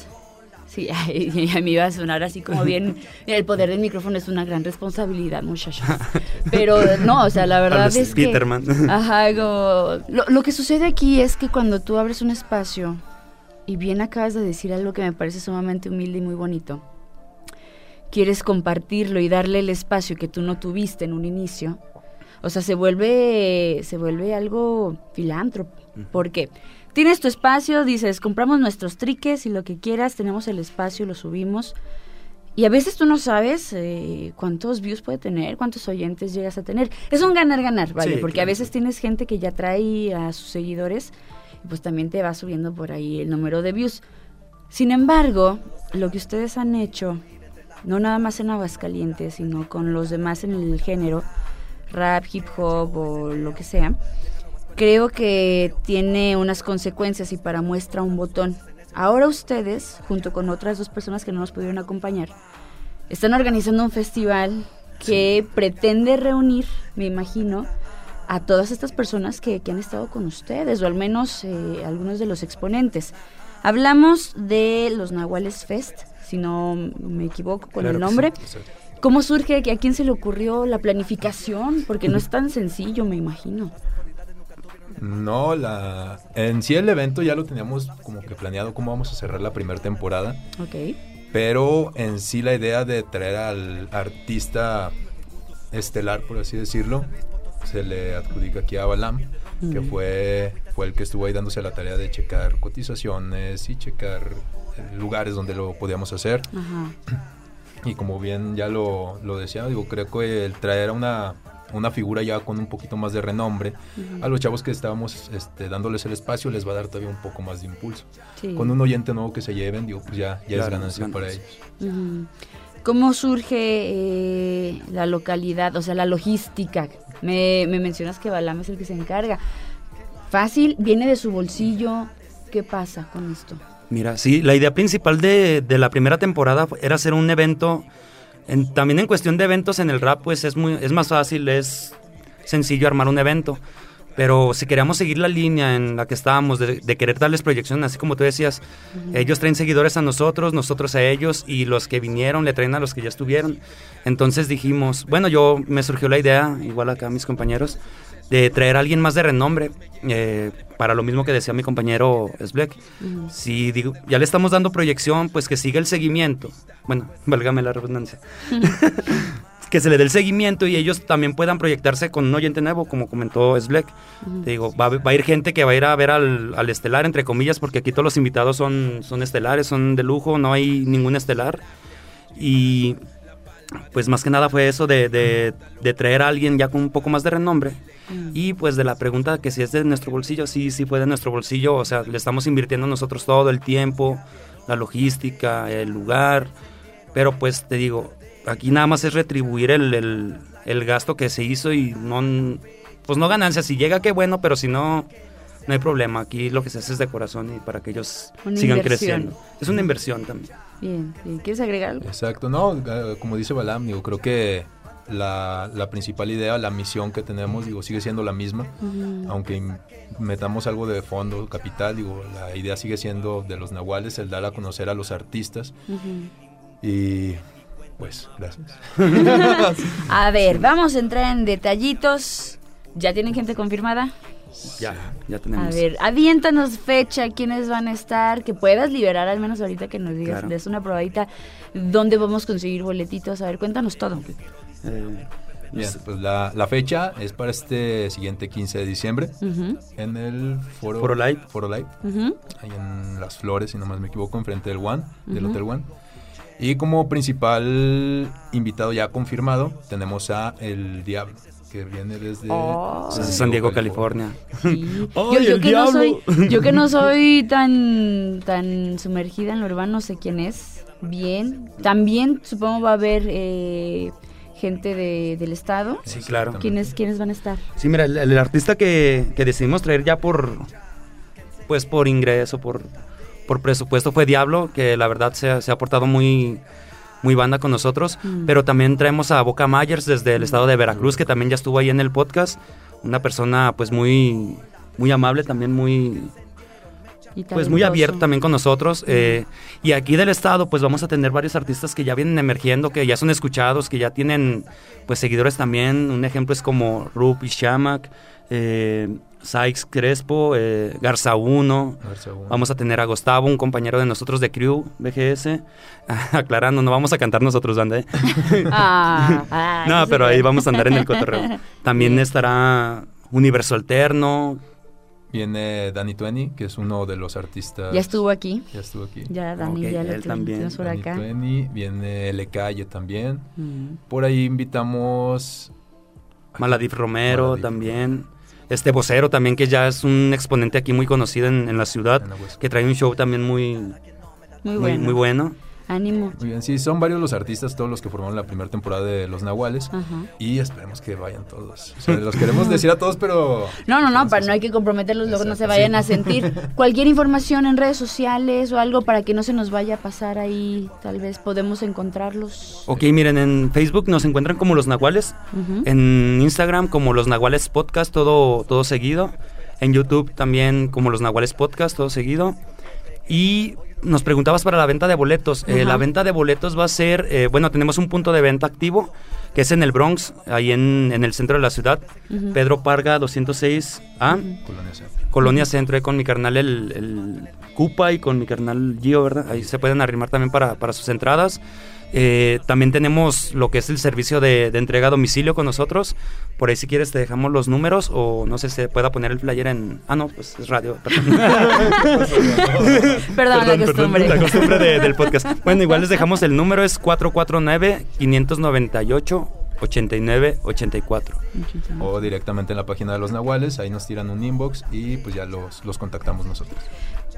Sí, a mí iba a sonar así como bien... El poder del micrófono es una gran responsabilidad, muchachos. Pero no, o sea, la verdad es que... Peterman. Ajá, como- Lo, lo que sucede aquí es que cuando tú abres un espacio, y bien acabas de decir algo que me parece sumamente humilde y muy bonito, quieres compartirlo y darle el espacio que tú no tuviste en un inicio, o sea, se vuelve, se vuelve algo filántropo. ¿Por qué? Tienes tu espacio, dices, compramos nuestros triques y lo que quieras, tenemos el espacio, lo subimos. Y a veces tú no sabes eh, cuántos views puede tener, cuántos oyentes llegas a tener. Es un ganar-ganar, ¿vale? Sí, Porque a veces tienes gente que ya trae a sus seguidores y pues también te va subiendo por ahí el número de views. Sin embargo, lo que ustedes han hecho, no nada más en Aguascalientes, sino con los demás en el género, rap, hip hop o lo que sea, creo que tiene unas consecuencias y para muestra un botón. Ahora ustedes, junto con otras dos personas que no nos pudieron acompañar, están organizando un festival que pretende reunir, me imagino, a todas estas personas que, que han estado con ustedes, o al menos eh, algunos de los exponentes. Hablamos de los Nahuales Fest, si no me equivoco con Claro el nombre. sí. ¿Cómo surge? ¿A quién se le ocurrió la planificación? Porque no es tan sencillo, me imagino. No, la en sí el evento ya lo teníamos como que planeado cómo vamos a cerrar la primera temporada, Ok. pero en sí la idea de traer al artista estelar, por así decirlo, se le adjudica aquí a Balam, que fue fue el que estuvo ahí dándose la tarea de checar cotizaciones y checar lugares donde lo podíamos hacer. Ajá. Y como bien ya lo, lo decía, digo, creo que el traer a una, una figura ya con un poquito más de renombre, a los chavos que estábamos este, dándoles el espacio les va a dar todavía un poco más de impulso. Sí. Con un oyente nuevo que se lleven, digo, pues ya, ya es ganancia para ellos. ¿Cómo surge eh, la localidad, o sea, la logística? Me, me mencionas que Balam es el que se encarga. Fácil, viene de su bolsillo. ¿Qué pasa con esto? Mira, sí, la idea principal de, de la primera temporada era hacer un evento. En- también en cuestión de eventos en el rap, pues es, muy, es más fácil, es sencillo armar un evento. Pero si queríamos seguir la línea en la que estábamos, de, de querer darles proyección, así como tú decías, ellos traen seguidores a nosotros, nosotros a ellos, y los que vinieron le traen a los que ya estuvieron. Entonces dijimos, bueno, yo me surgió la idea, igual acá mis compañeros, de traer a alguien más de renombre, eh, para lo mismo que decía mi compañero Sbleck. Si digo, ya le estamos dando proyección, pues que siga el seguimiento. Bueno, válgame la redundancia. que se le dé el seguimiento y ellos también puedan proyectarse con un oyente nuevo, como comentó Sbleck. Te digo, va, a- va a ir gente que va a ir a ver al, al estelar, entre comillas, porque aquí todos los invitados son, son estelares, son de lujo, no hay ningún estelar. Y pues más que nada fue eso de, de- de traer a alguien ya con un poco más de renombre. Mm. Y pues de la pregunta que si es de nuestro bolsillo, sí, sí fue de nuestro bolsillo. O sea, le estamos invirtiendo nosotros todo el tiempo, la logística, el lugar. Pero pues te digo, aquí nada más es retribuir el, el- el gasto que se hizo y no, pues no ganancia. Si llega, qué bueno, pero si no, no hay problema. Aquí lo que se hace es de corazón y para que ellos Una sigan inversión. creciendo. Es una inversión también. Bien, bien. ¿quieres agregar algo? Exacto, no, eh, como dice Balam, digo, creo que la, la principal idea, la misión que tenemos, digo, sigue siendo la misma, aunque metamos algo de fondo, capital, digo, la idea sigue siendo de los nahuales, el dar a conocer a los artistas y pues, gracias. A ver, vamos a entrar en detallitos. ¿Ya tienen gente confirmada? Ya, ya A tenemos. ver, aviéntanos fecha, quiénes van a estar, que puedas liberar al menos ahorita que nos digas, Claro. des una probadita, dónde vamos a conseguir boletitos, a ver, cuéntanos todo. Eh, Bien, pues la, la fecha es para este siguiente 15 de diciembre en el Foro, Foro Live. Foro Live, ujú. ahí en Las Flores, si no más me equivoco, enfrente del One, del. Hotel One. Y como principal invitado ya confirmado, tenemos a El Diablo, que viene desde Oh. San Diego, California. Sí. ¡Ay, yo, yo el que no soy, yo que no soy tan, tan sumergida en lo urbano, no sé quién es. Bien. También supongo va a haber eh, gente de- del estado. Sí, claro. ¿Quiénes, ¿Quiénes van a estar? Sí, mira, el, el artista que, que decidimos traer ya por, pues por ingreso, por, por presupuesto fue Diablo, que la verdad se, ha- se ha portado muy, muy banda con nosotros. Mm. Pero también traemos a Boca Myers desde el estado de Veracruz, que también ya estuvo ahí en el podcast. Una persona pues muy, muy amable, también muy, Y pues muy abierto también con nosotros. eh, y aquí del estado, pues vamos a tener varios artistas que ya vienen emergiendo, que ya son escuchados, que ya tienen pues seguidores también. Un ejemplo es como Rupi Shamak, eh, Sykes Crespo, eh, Garza 1. Garza Uno. Vamos a tener a Gustavo, un compañero de nosotros de Crew BGS. Aclarando, no vamos a cantar nosotros, banda. ¿eh? Ah, ah, no, pero ahí vamos a andar en el cotorreo. También estará Universo Alterno, Viene Danny Twenty, que es uno de los artistas. Ya estuvo aquí. Ya estuvo aquí. Ya Dani, Ok, ya él también. por Danny acá. Twenty, viene Le Calle también. Mm. Por ahí invitamos. Maladif Romero Maladif. también. Este vocero también, que ya es un exponente aquí muy conocido en, en la ciudad, En la Huesca. que trae un show también muy, Muy muy, bueno. muy bueno. Ánimo. Muy bien, sí, son varios los artistas, todos los que formaron la primera temporada de Los Nahuales. Ajá. Y esperemos que vayan todos. O sea, los queremos decir a todos, pero. No, no, no, para no hay que comprometerlos, luego no se vayan sí. a sentir. Cualquier información en redes sociales o algo para que no se nos vaya a pasar ahí, tal vez podemos encontrarlos. Ok, miren, en Facebook nos encuentran como Los Nahuales, en Instagram como Los Nahuales Podcast, todo, todo seguido. En YouTube también como Los Nahuales Podcast, todo seguido. Y nos preguntabas para la venta de boletos. Eh, la venta de boletos va a ser, eh, bueno, tenemos un punto de venta activo, que es en el Bronx, ahí en, en el centro de la ciudad. Pedro Parga 206A. Colonia C. Colonia Centro, ahí con mi carnal el, el Cupa y con mi carnal Gio, ¿verdad? Ahí se pueden arrimar también para, para sus entradas. Eh, también tenemos lo que es el servicio de, de entrega a domicilio con nosotros. Por ahí si quieres te dejamos los números o no sé si se pueda poner el flyer en... Ah, no, pues es radio. Perdón, Perdón, la costumbre. la costumbre de- del podcast. Bueno, igual les dejamos el número, es 449-598-8984. O directamente en la página de Los Nahuales, ahí nos tiran un inbox y pues ya los, los contactamos nosotros.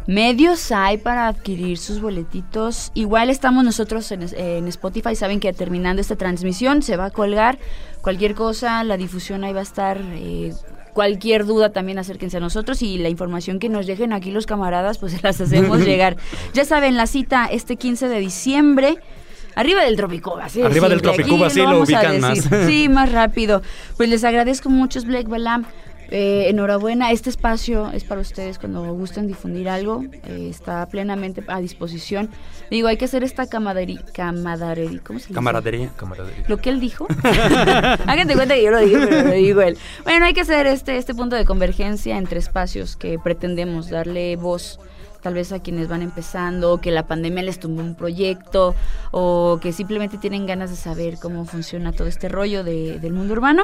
Medios hay para adquirir sus boletitos. Igual estamos nosotros en, en Spotify. Saben que terminando esta transmisión se va a colgar cualquier cosa. La difusión ahí va a estar. eh, cualquier duda también acérquense a nosotros y la información que nos dejen aquí los camaradas, pues se las hacemos llegar. Ya saben, la cita este 15 de diciembre. Arriba del Tropicuba, sí. Arriba del. Tropicuba, sí, lo ubican más. Sí, más rápido. Pues les agradezco mucho, Black Balam. Eh, enhorabuena, este espacio es para ustedes cuando gusten difundir algo, eh, está plenamente a disposición. Digo, hay que hacer esta camaradería, camaradería, ¿cómo se dice? Camaradería. Camaradería. Lo que él dijo. Háganse cuenta que yo lo dije, pero lo digo él. Bueno, hay que hacer este, este punto de convergencia entre espacios que pretendemos darle voz tal vez a quienes van empezando, o que la pandemia les tumbó un proyecto, o que simplemente tienen ganas de saber cómo funciona todo este rollo de- del mundo urbano.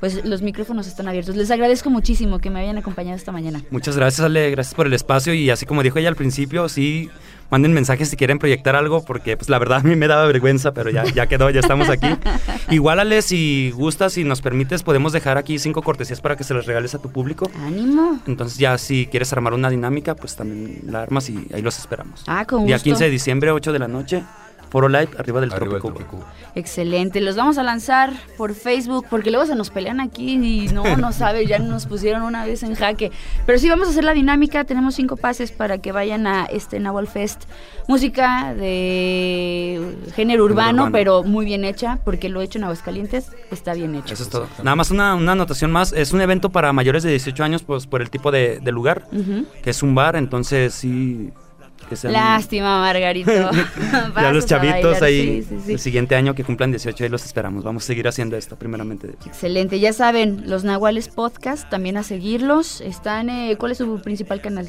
pues los micrófonos están abiertos. Les agradezco muchísimo que me hayan acompañado esta mañana. Muchas gracias, Ale, gracias por el espacio y así como dijo ella al principio, sí, manden mensajes si quieren proyectar algo porque pues la verdad a mí me daba vergüenza, pero ya, ya quedó, ya estamos aquí. Igual, Ale, si gustas, si nos permites, podemos dejar aquí cinco cortesías para que se las regales a tu público. Ánimo. Entonces ya si quieres armar una dinámica, pues también la armas y ahí los esperamos. Ah, con Día gusto. 15 de diciembre, 8 de la noche, Foro Live, arriba del Arriba del Trópico. Trópico. Excelente, los vamos a lanzar por Facebook porque luego se nos pelean aquí y no, no sabe, ya nos pusieron una vez en jaque. Pero sí vamos a hacer la dinámica, tenemos cinco pases para que vayan a este Nahual Fest. Música de género urbano, urbano. pero muy bien hecha, porque lo hecho en Aguascalientes está bien hecho. Eso es todo. Nada más una, una anotación más. Es un evento para mayores de 18 años, pues por el tipo de, de lugar, que es un bar, entonces sí. Que sean- Lástima, Margarito. ya los chavitos ahí, sí, sí, sí. el siguiente año que cumplan 18, ahí los esperamos. Vamos a seguir haciendo esto, primeramente. Excelente, ya saben, los Nahuales Podcast, también a seguirlos. Están, eh, ¿cuál es su principal canal?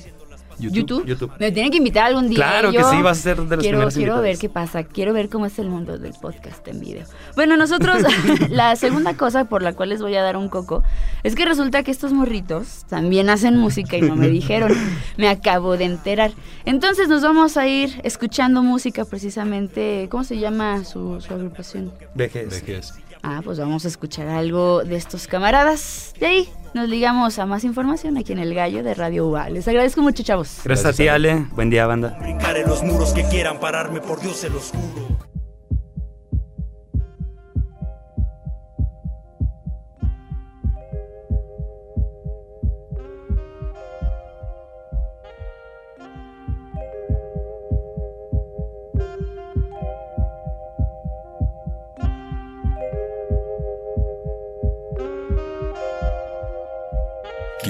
YouTube. YouTube. Me tienen que invitar algún día. Claro ¿eh? que Yo sí, vas a ser de los quiero, primeros Quiero ver qué pasa, quiero ver cómo es el mundo del podcast en video. Bueno, nosotros, la segunda cosa por la cual les voy a dar un coco, es que resulta que estos morritos también hacen música y no me dijeron. Me acabo de enterar. Entonces nos vamos a ir escuchando música precisamente, ¿cómo se llama su, su agrupación? Vejez. Vejez. Ah, pues vamos a escuchar algo de estos camaradas. De ahí nos ligamos a más información aquí en El Gallo de Radio UA. Les agradezco mucho, chavos. Gracias a ti, Ale. Buen día, banda. Brincar en los muros que quieran pararme, por Dios se los juro.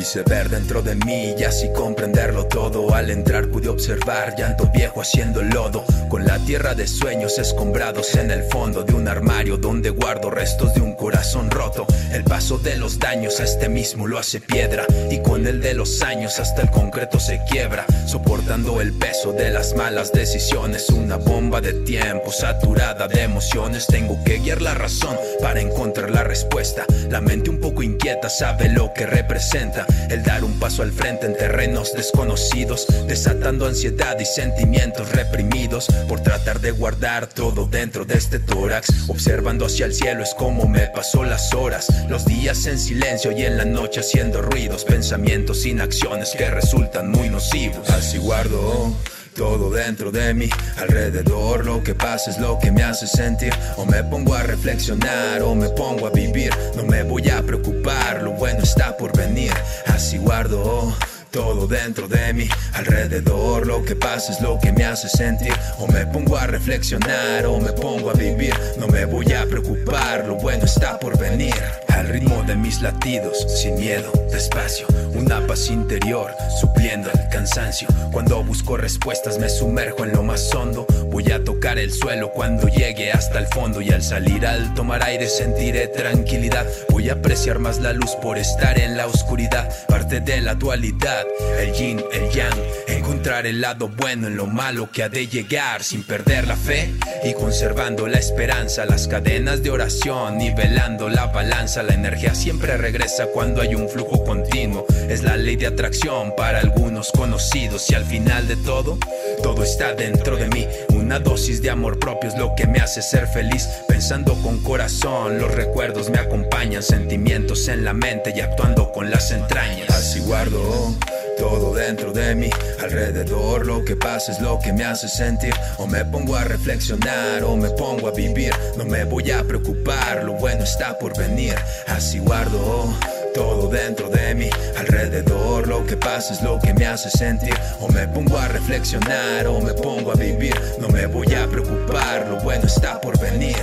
Quise ver dentro de mí y así comprenderlo todo. Al entrar pude observar llanto viejo haciendo lodo, con la tierra de sueños escombrados en el fondo de un armario donde guardo restos de un corazón roto. El paso de los daños a este mismo lo hace piedra y con el de los años hasta el concreto se quiebra, soportando el peso de las malas decisiones. Una bomba de tiempo saturada de emociones. Tengo que guiar la razón para encontrar la respuesta. La mente un poco inquieta sabe lo que representa el dar un paso al frente en terrenos desconocidos, desatando ansiedad y sentimientos reprimidos por tratar de guardar todo dentro de este tórax. Observando hacia el cielo es como me pasó las horas, los días en silencio y en la noche haciendo ruidos, pensamientos sin acciones que resultan muy nocivos. Así guardo todo dentro de mí, alrededor lo que pasa es lo que me hace sentir. O me pongo a reflexionar o me pongo a vivir. No me voy a preocupar, lo bueno está por venir. Así guardo todo dentro de mí, alrededor lo que pasa es lo que me hace sentir. O me pongo a reflexionar o me pongo a vivir. No me voy a preocupar, lo bueno está por venir. Al ritmo de mis latidos, sin miedo, despacio, una paz interior, supliendo el cansancio. Cuando busco respuestas me sumerjo en lo más hondo. Voy a tocar el suelo cuando llegue hasta el fondo y al salir al tomar aire sentiré tranquilidad. Voy a apreciar más la luz por estar en la oscuridad, parte de la dualidad, el yin, el yang. Encontrar el lado bueno en lo malo que ha de llegar sin perder la fe y conservando la esperanza. Las cadenas de oración, nivelando la balanza. La energía siempre regresa cuando hay un flujo continuo. Es la ley de atracción para algunos conocidos y al final de todo, todo está dentro de mí. Una dosis de amor propio es lo que me hace ser feliz. Pensando con corazón, los recuerdos me acompañan. Sentimientos en la mente y actuando con las entrañas. Así guardo todo dentro de mí, alrededor lo que pasa es lo que me hace sentir. O me pongo a reflexionar o me pongo a vivir. No me voy a preocupar, lo bueno está por venir. Así guardo todo dentro de mí, alrededor lo que pasa es lo que me hace sentir. O me pongo a reflexionar o me pongo a vivir. No me voy a preocupar, lo bueno está por venir.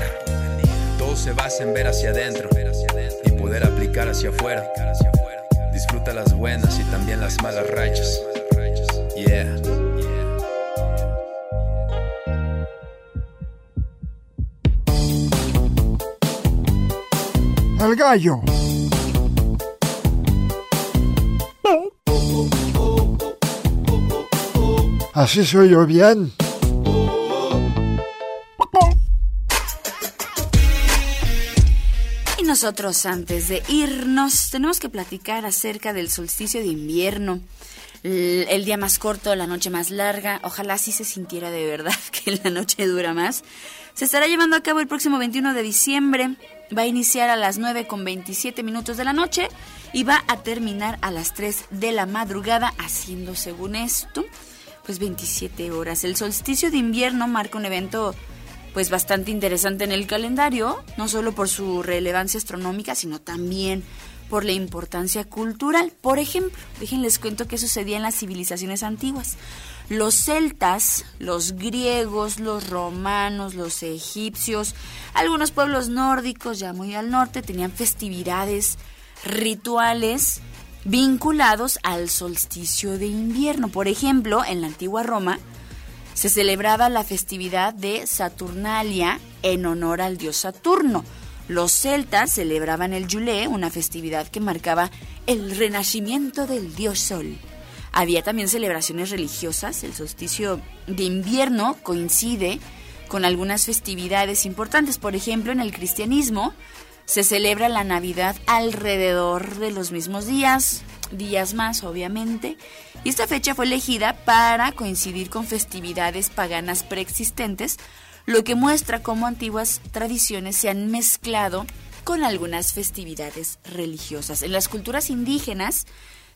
Todo se basa en ver hacia adentro y poder aplicar hacia afuera. Disfruta las buenas y también las malas rachas. Yeah. El gallo. Así soy yo bien. Nosotros antes de irnos tenemos que platicar acerca del solsticio de invierno. El, día más corto, la noche más larga. Ojalá sí se sintiera de verdad que la noche dura más. Se estará llevando a cabo el próximo 21 de diciembre. Va a iniciar a las 9 con 27 minutos de la noche y va a terminar a las 3 de la madrugada, haciendo según esto, pues 27 horas. El solsticio de invierno marca un evento pues bastante interesante en el calendario, no solo por su relevancia astronómica, sino también por la importancia cultural. Por ejemplo, déjenles cuento qué sucedía en las civilizaciones antiguas. Los celtas, los griegos, los romanos, los egipcios, algunos pueblos nórdicos ya muy al norte tenían festividades, rituales vinculados al solsticio de invierno. Por ejemplo, en la antigua Roma se celebraba la festividad de Saturnalia en honor al dios Saturno. Los celtas celebraban el Yule, una festividad que marcaba el renacimiento del dios Sol. Había también celebraciones religiosas. El solsticio de invierno coincide con algunas festividades importantes. Por ejemplo, en el cristianismo se celebra la Navidad alrededor de los mismos días, días más obviamente, y esta fecha fue elegida para coincidir con festividades paganas preexistentes, lo que muestra cómo antiguas tradiciones se han mezclado con algunas festividades religiosas. En las culturas indígenas,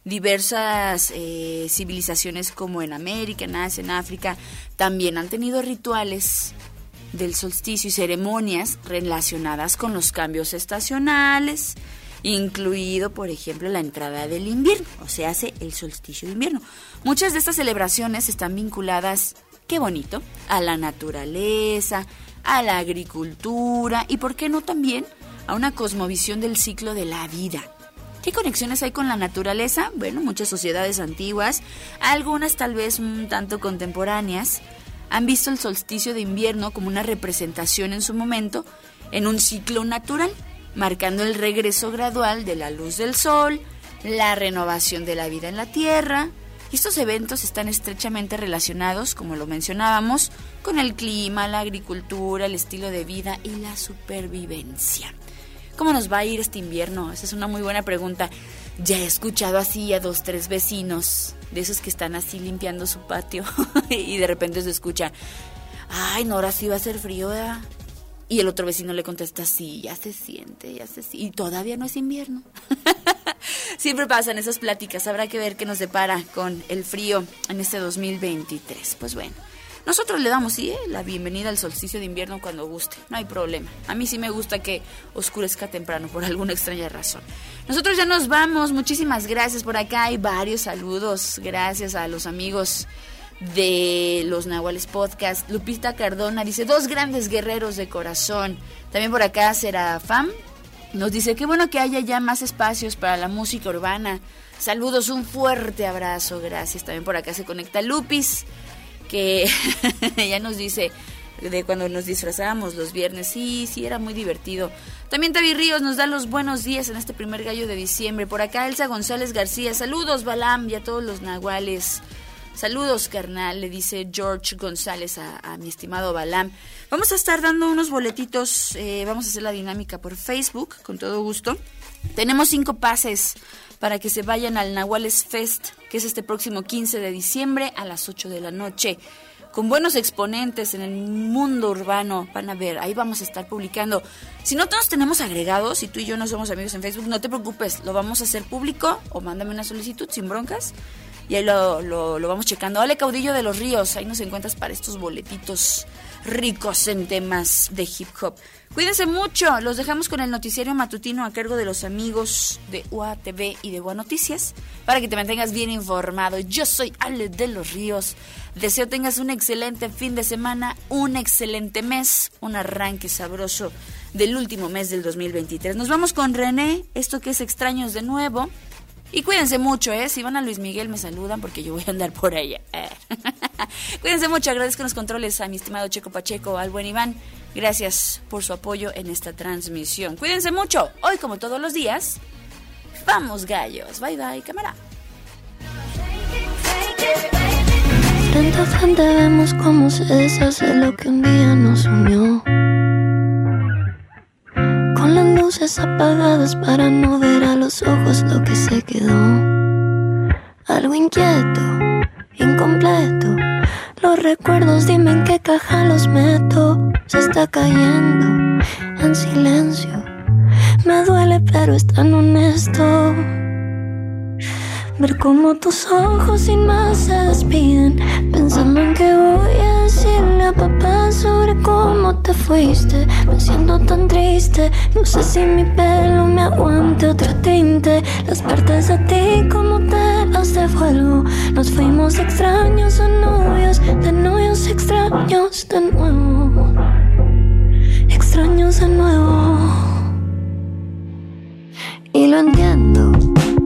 diversas eh, civilizaciones como en América, en Asia, en África, también han tenido rituales del solsticio y ceremonias relacionadas con los cambios estacionales, incluido, por ejemplo, la entrada del invierno, o sea, hace el solsticio de invierno. Muchas de estas celebraciones están vinculadas, qué bonito, a la naturaleza, a la agricultura y, ¿por qué no también, a una cosmovisión del ciclo de la vida? ¿Qué conexiones hay con la naturaleza? Bueno, muchas sociedades antiguas, algunas tal vez un tanto contemporáneas, han visto el solsticio de invierno como una representación en su momento en un ciclo natural, marcando el regreso gradual de la luz del sol, la renovación de la vida en la Tierra. Y estos eventos están estrechamente relacionados, como lo mencionábamos, con el clima, la agricultura, el estilo de vida y la supervivencia. ¿Cómo nos va a ir este invierno? Esa es una muy buena pregunta. Ya he escuchado así a dos, tres vecinos, de esos que están así limpiando su patio, y de repente se escucha, ay, no, ahora sí va a ser frío, ¿verdad? Y el otro vecino le contesta, sí, ya se siente, ya se siente. Y todavía no es invierno. Siempre pasan esas pláticas. Habrá que ver qué nos depara con el frío en este 2023. Pues bueno, nosotros le damos sí, ¿eh? la bienvenida al solsticio de invierno cuando guste. No hay problema. A mí sí me gusta que oscurezca temprano por alguna extraña razón. Nosotros ya nos vamos. Muchísimas gracias por acá. Hay varios saludos. Gracias a los amigos de los Nahuales Podcast. Lupita Cardona dice, dos grandes guerreros de corazón. También por acá Serafam nos dice, qué bueno que haya ya más espacios para la música urbana. Saludos, un fuerte abrazo, gracias. También por acá se conecta Lupis, que ya nos dice de cuando nos disfrazábamos los viernes. Sí, sí, era muy divertido. También Tavi Ríos nos da los buenos días en este primer gallo de diciembre. Por acá Elsa González García. Saludos, Balam, y a todos los nahuales. Saludos, carnal, le dice George González a, mi estimado Balam. Vamos a estar dando unos boletitos, eh, vamos a hacer la dinámica por Facebook, con todo gusto. Tenemos cinco pases para que se vayan al Nahuales Fest, que es este próximo 15 de diciembre a las 8 de la noche. Con buenos exponentes en el mundo urbano, van a ver, ahí vamos a estar publicando. Si no todos tenemos agregados, si tú y yo no somos amigos en Facebook, no te preocupes, lo vamos a hacer público o mándame una solicitud sin broncas y ahí lo, lo, vamos checando. Ole, caudillo de los ríos, ahí nos encuentras para estos boletitos ricos en temas de hip hop. Cuídense mucho, los dejamos con el noticiario matutino a cargo de los amigos de UATV y de UA Noticias para que te mantengas bien informado. Yo soy Ale de los Ríos. Deseo tengas un excelente fin de semana, un excelente mes, un arranque sabroso del último mes del 2023. Nos vamos con René, esto que es extraños de nuevo. Y cuídense mucho, ¿eh? Si van a Luis Miguel me saludan porque yo voy a andar por allá. cuídense mucho, agradezco los controles a mi estimado Checo Pacheco, al buen Iván. Gracias por su apoyo en esta transmisión. Cuídense mucho. Hoy, como todos los días, vamos gallos. Bye bye, cámara. Frente a frente vemos cómo se deshace lo que un día nos unió. Las luces apagadas para no ver a los ojos lo que se quedó. Algo inquieto, incompleto. Los recuerdos, dime en qué caja los meto. Se está cayendo en silencio. Me duele, pero es tan honesto. Ver cómo tus ojos sin más se despiden Pensando en que voy a decirle a papá sobre cómo te fuiste Me siento tan triste, no sé si mi pelo me aguante otro tinte Las partes de ti como te las devuelvo Nos fuimos extraños a novios, de novios extraños de nuevo Extraños de nuevo y lo entiendo,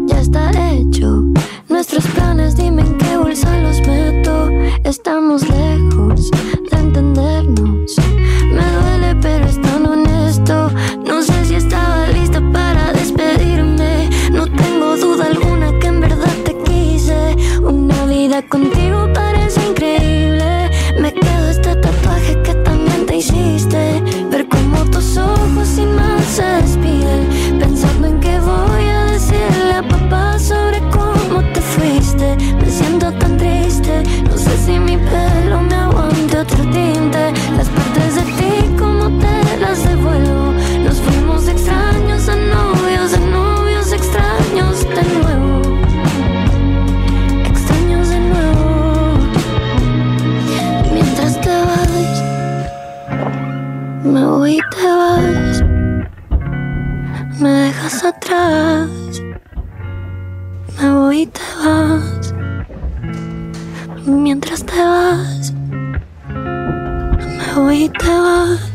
ya está hecho. Nuestros planes, dime en qué bolsa los meto. Estamos lejos de entendernos. Vida contigo parece increíble. Me quedo este tatuaje que también te hiciste. Ver cómo tus ojos sin más se despiden. Pensando en que voy a decirle a papá sobre cómo te fuiste. Me siento tan triste. No sé si mi pelo me aguante otro tinte. Atrás. Me voy y te vas. Mientras te vas, me voy y te vas.